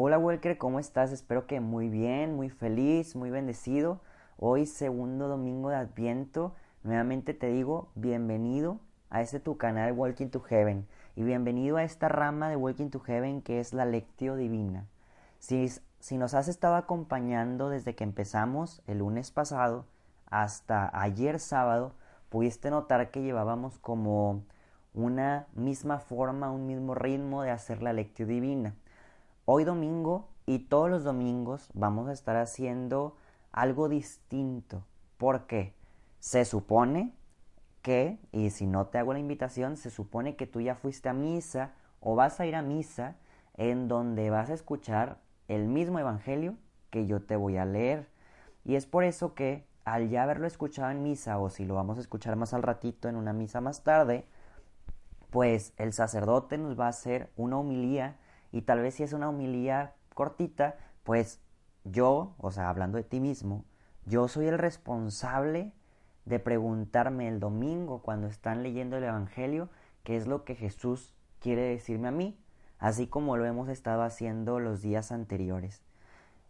Hola Walker, ¿cómo estás? Espero que muy bien, muy feliz, muy bendecido. Hoy segundo domingo de Adviento. Nuevamente te digo, bienvenido a este tu canal Walking to Heaven y bienvenido a esta rama de Walking to Heaven que es la Lectio Divina. Si, si nos has estado acompañando desde que empezamos el lunes pasado hasta ayer sábado, pudiste notar que llevábamos como una misma forma, un mismo ritmo de hacer la lectio divina. Hoy domingo y todos los domingos vamos a estar haciendo algo distinto. ¿Por qué? Se supone que, y si no te hago la invitación, se supone que tú ya fuiste a misa o vas a ir a misa en donde vas a escuchar el mismo evangelio que yo te voy a leer. Y es por eso que al ya haberlo escuchado en misa o si lo vamos a escuchar más al ratito en una misa más tarde, pues el sacerdote nos va a hacer una humilía y tal vez si es una humilía cortita, pues yo, o sea, hablando de ti mismo, yo soy el responsable de preguntarme el domingo cuando están leyendo el Evangelio qué es lo que Jesús quiere decirme a mí, así como lo hemos estado haciendo los días anteriores.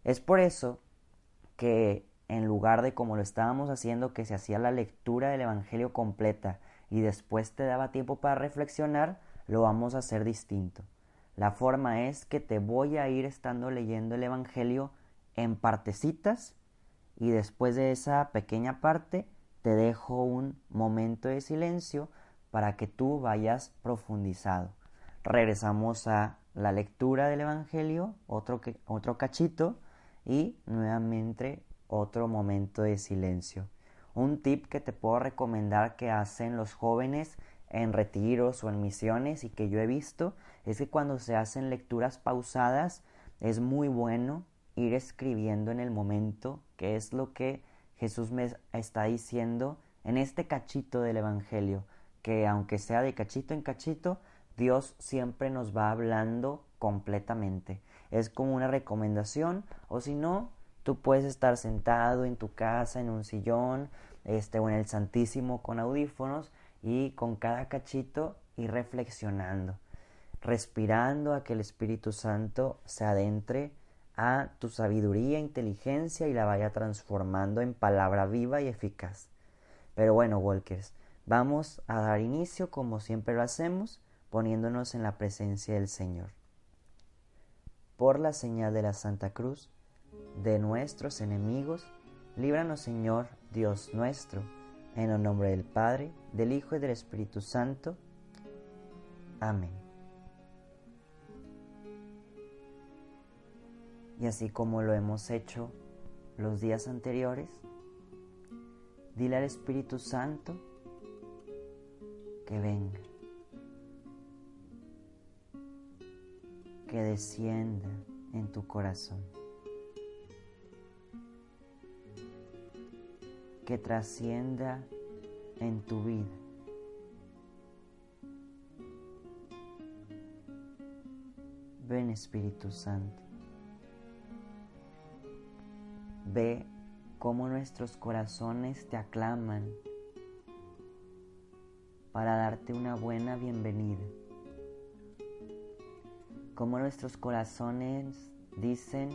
Es por eso que en lugar de como lo estábamos haciendo, que se hacía la lectura del Evangelio completa y después te daba tiempo para reflexionar, lo vamos a hacer distinto. La forma es que te voy a ir estando leyendo el Evangelio en partecitas y después de esa pequeña parte te dejo un momento de silencio para que tú vayas profundizado. Regresamos a la lectura del Evangelio, otro, otro cachito y nuevamente otro momento de silencio. Un tip que te puedo recomendar que hacen los jóvenes en retiros o en misiones y que yo he visto es que cuando se hacen lecturas pausadas es muy bueno ir escribiendo en el momento qué es lo que Jesús me está diciendo en este cachito del Evangelio, que aunque sea de cachito en cachito, Dios siempre nos va hablando completamente. Es como una recomendación, o si no, tú puedes estar sentado en tu casa, en un sillón, este, o en el Santísimo con audífonos y con cada cachito ir reflexionando, respirando a que el Espíritu Santo se adentre a tu sabiduría, inteligencia y la vaya transformando en palabra viva y eficaz. Pero bueno, Walkers, vamos a dar inicio como siempre lo hacemos, poniéndonos en la presencia del Señor. Por la señal de la Santa Cruz, de nuestros enemigos, líbranos Señor Dios nuestro, en el nombre del Padre, del Hijo y del Espíritu Santo. Amén. Y así como lo hemos hecho los días anteriores, dile al Espíritu Santo que venga, que descienda en tu corazón. Que trascienda en tu vida. Ven Espíritu Santo. Ve cómo nuestros corazones te aclaman para darte una buena bienvenida. Cómo nuestros corazones dicen,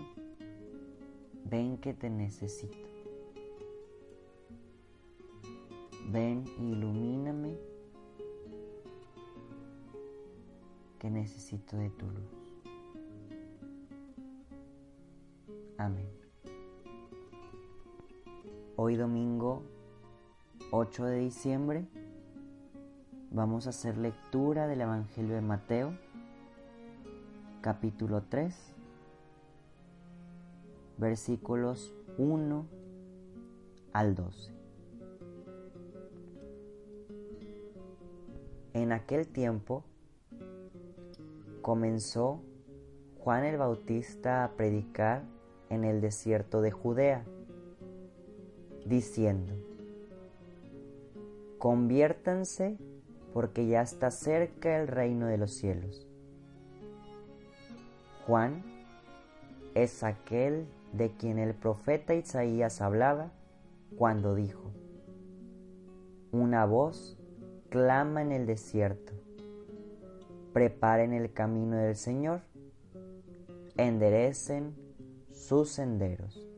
ven que te necesito. Ven, ilumíname, que necesito de tu luz. Amén. Hoy domingo 8 de diciembre vamos a hacer lectura del Evangelio de Mateo, capítulo 3, versículos 1 al 12. En aquel tiempo comenzó Juan el Bautista a predicar en el desierto de Judea, diciendo, conviértanse porque ya está cerca el reino de los cielos. Juan es aquel de quien el profeta Isaías hablaba cuando dijo, una voz clama en el desierto, preparen el camino del Señor, enderecen sus senderos.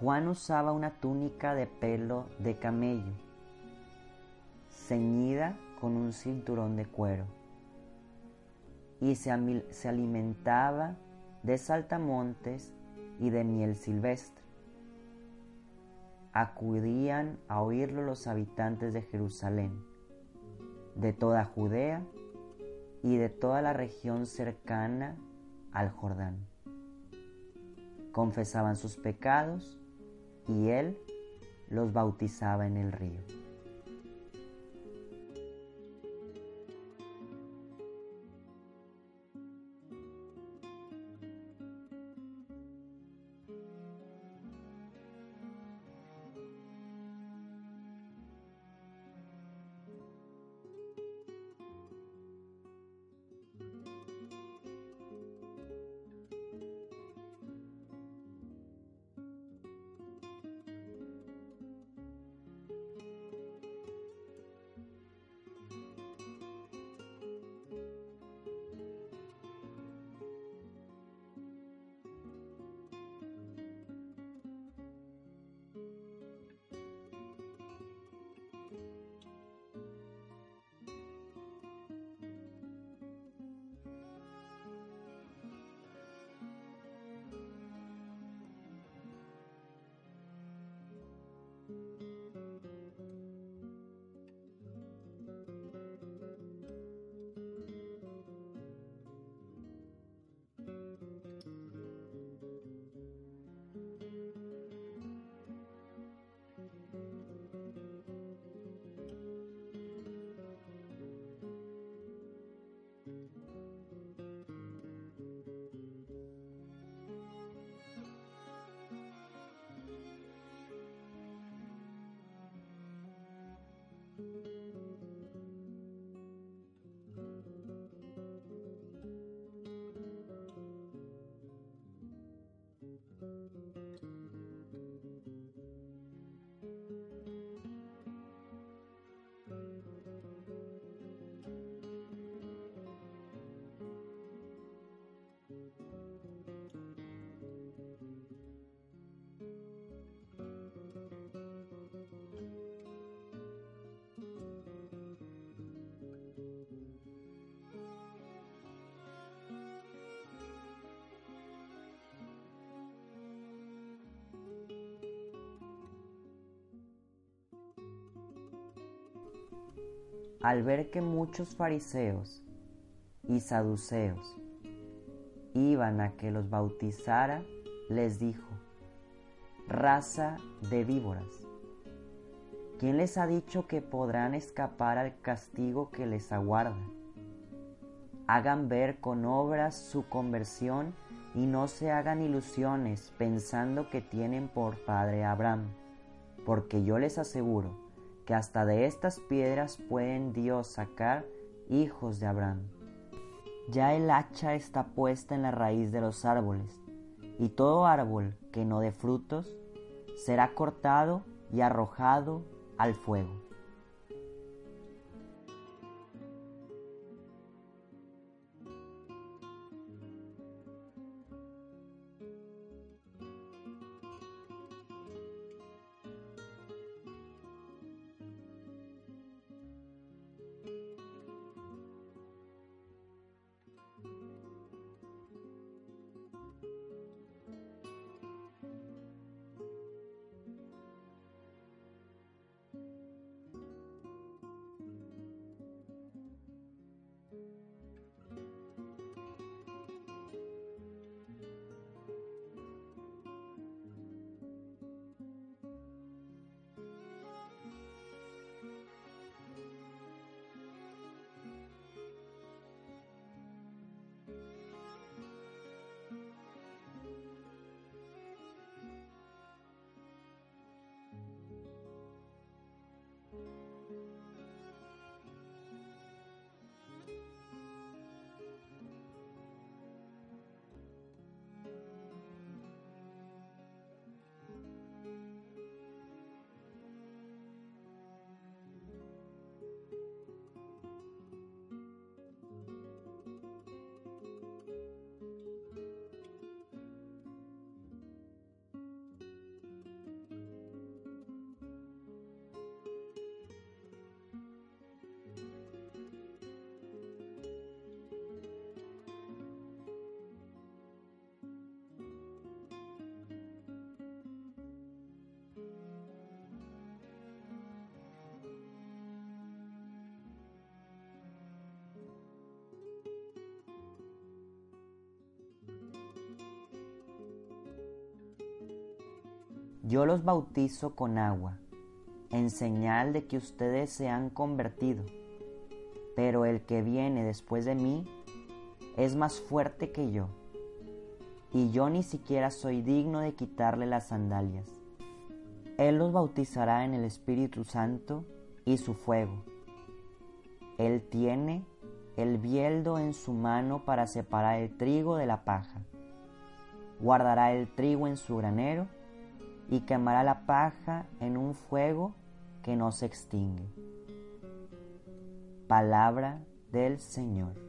Juan usaba una túnica de pelo de camello, ceñida con un cinturón de cuero, y se, alimentaba de saltamontes y de miel silvestre. Acudían a oírlo los habitantes de Jerusalén, de toda Judea y de toda la región cercana al Jordán. Confesaban sus pecados y él los bautizaba en el río. al ver que muchos fariseos y saduceos iban a que los bautizara, les dijo, raza de víboras, ¿quién les ha dicho que podrán escapar al castigo que les aguarda? Hagan ver con obras su conversión y no se hagan ilusiones pensando que tienen por padre Abraham, porque yo les aseguro que hasta de estas piedras pueden Dios sacar hijos de Abraham. Ya el hacha está puesta en la raíz de los árboles, y todo árbol que no dé frutos será cortado y arrojado al fuego. Yo los bautizo con agua, en señal de que ustedes se han convertido, pero el que viene después de mí es más fuerte que yo, y yo ni siquiera soy digno de quitarle las sandalias. Él los bautizará en el Espíritu Santo y su fuego. Él tiene el bieldo en su mano para separar el trigo de la paja. Guardará el trigo en su granero y quemará la paja en un fuego que no se extingue. Palabra del Señor.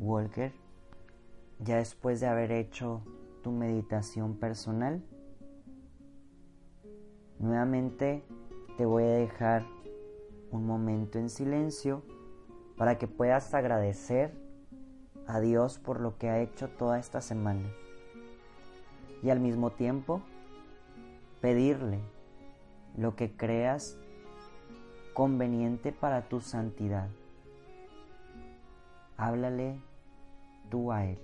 Walker, ya después de haber hecho tu meditación personal, nuevamente te voy a dejar un momento en silencio para que puedas agradecer a Dios por lo que ha hecho toda esta semana y al mismo tiempo pedirle lo que creas conveniente para tu santidad. Háblale tú a Él.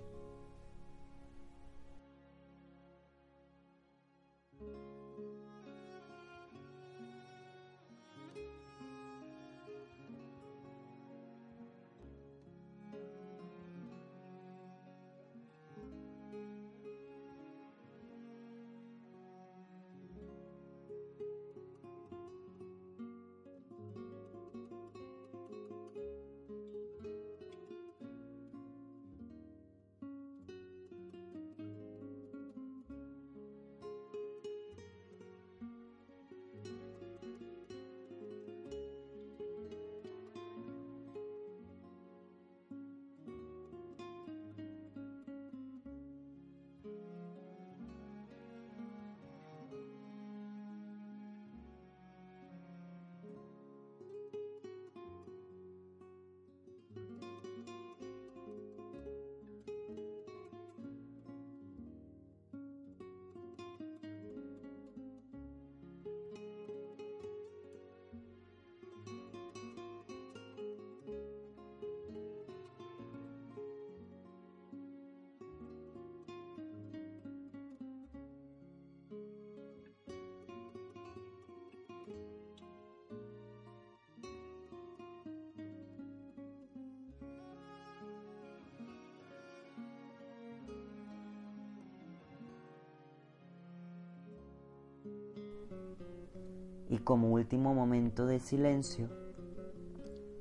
Y como último momento de silencio,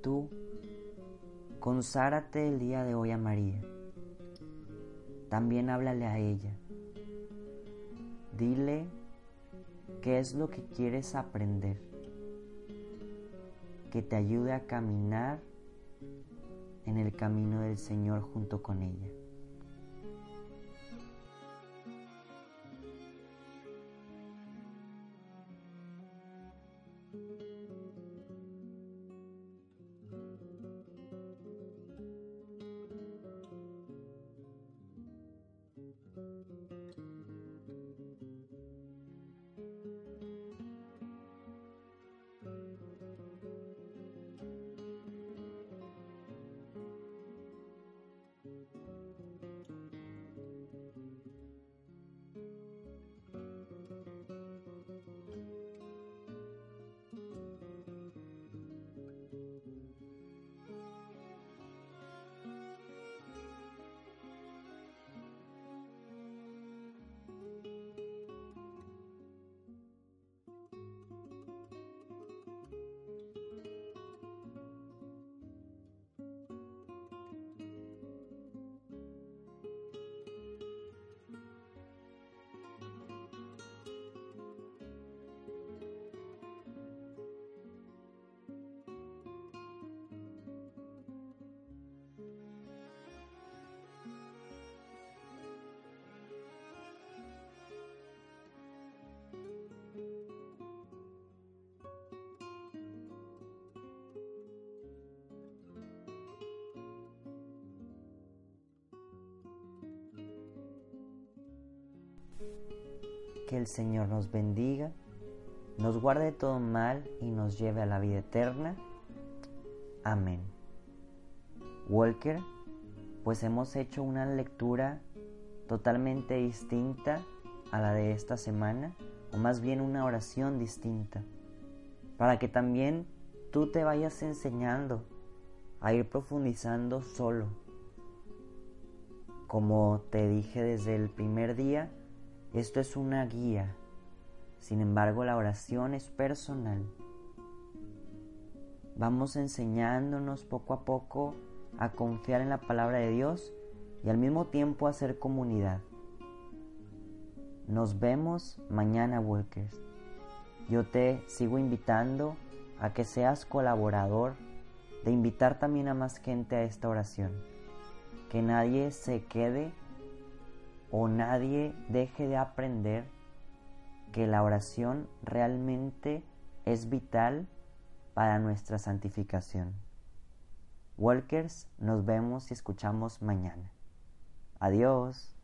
tú consárate el día de hoy a María. También háblale a ella. Dile qué es lo que quieres aprender, que te ayude a caminar en el camino del Señor junto con ella. El Señor nos bendiga, nos guarde todo mal y nos lleve a la vida eterna. Amén. Walker, pues hemos hecho una lectura totalmente distinta a la de esta semana, o más bien una oración distinta, para que también tú te vayas enseñando a ir profundizando solo. Como te dije desde el primer día, esto es una guía, sin embargo la oración es personal. Vamos enseñándonos poco a poco a confiar en la palabra de Dios y al mismo tiempo a hacer comunidad. Nos vemos mañana, Walkers. Yo te sigo invitando a que seas colaborador, de invitar también a más gente a esta oración. que nadie se quede o nadie deje de aprender que la oración realmente es vital para nuestra santificación. Walkers, nos vemos y escuchamos mañana. Adiós.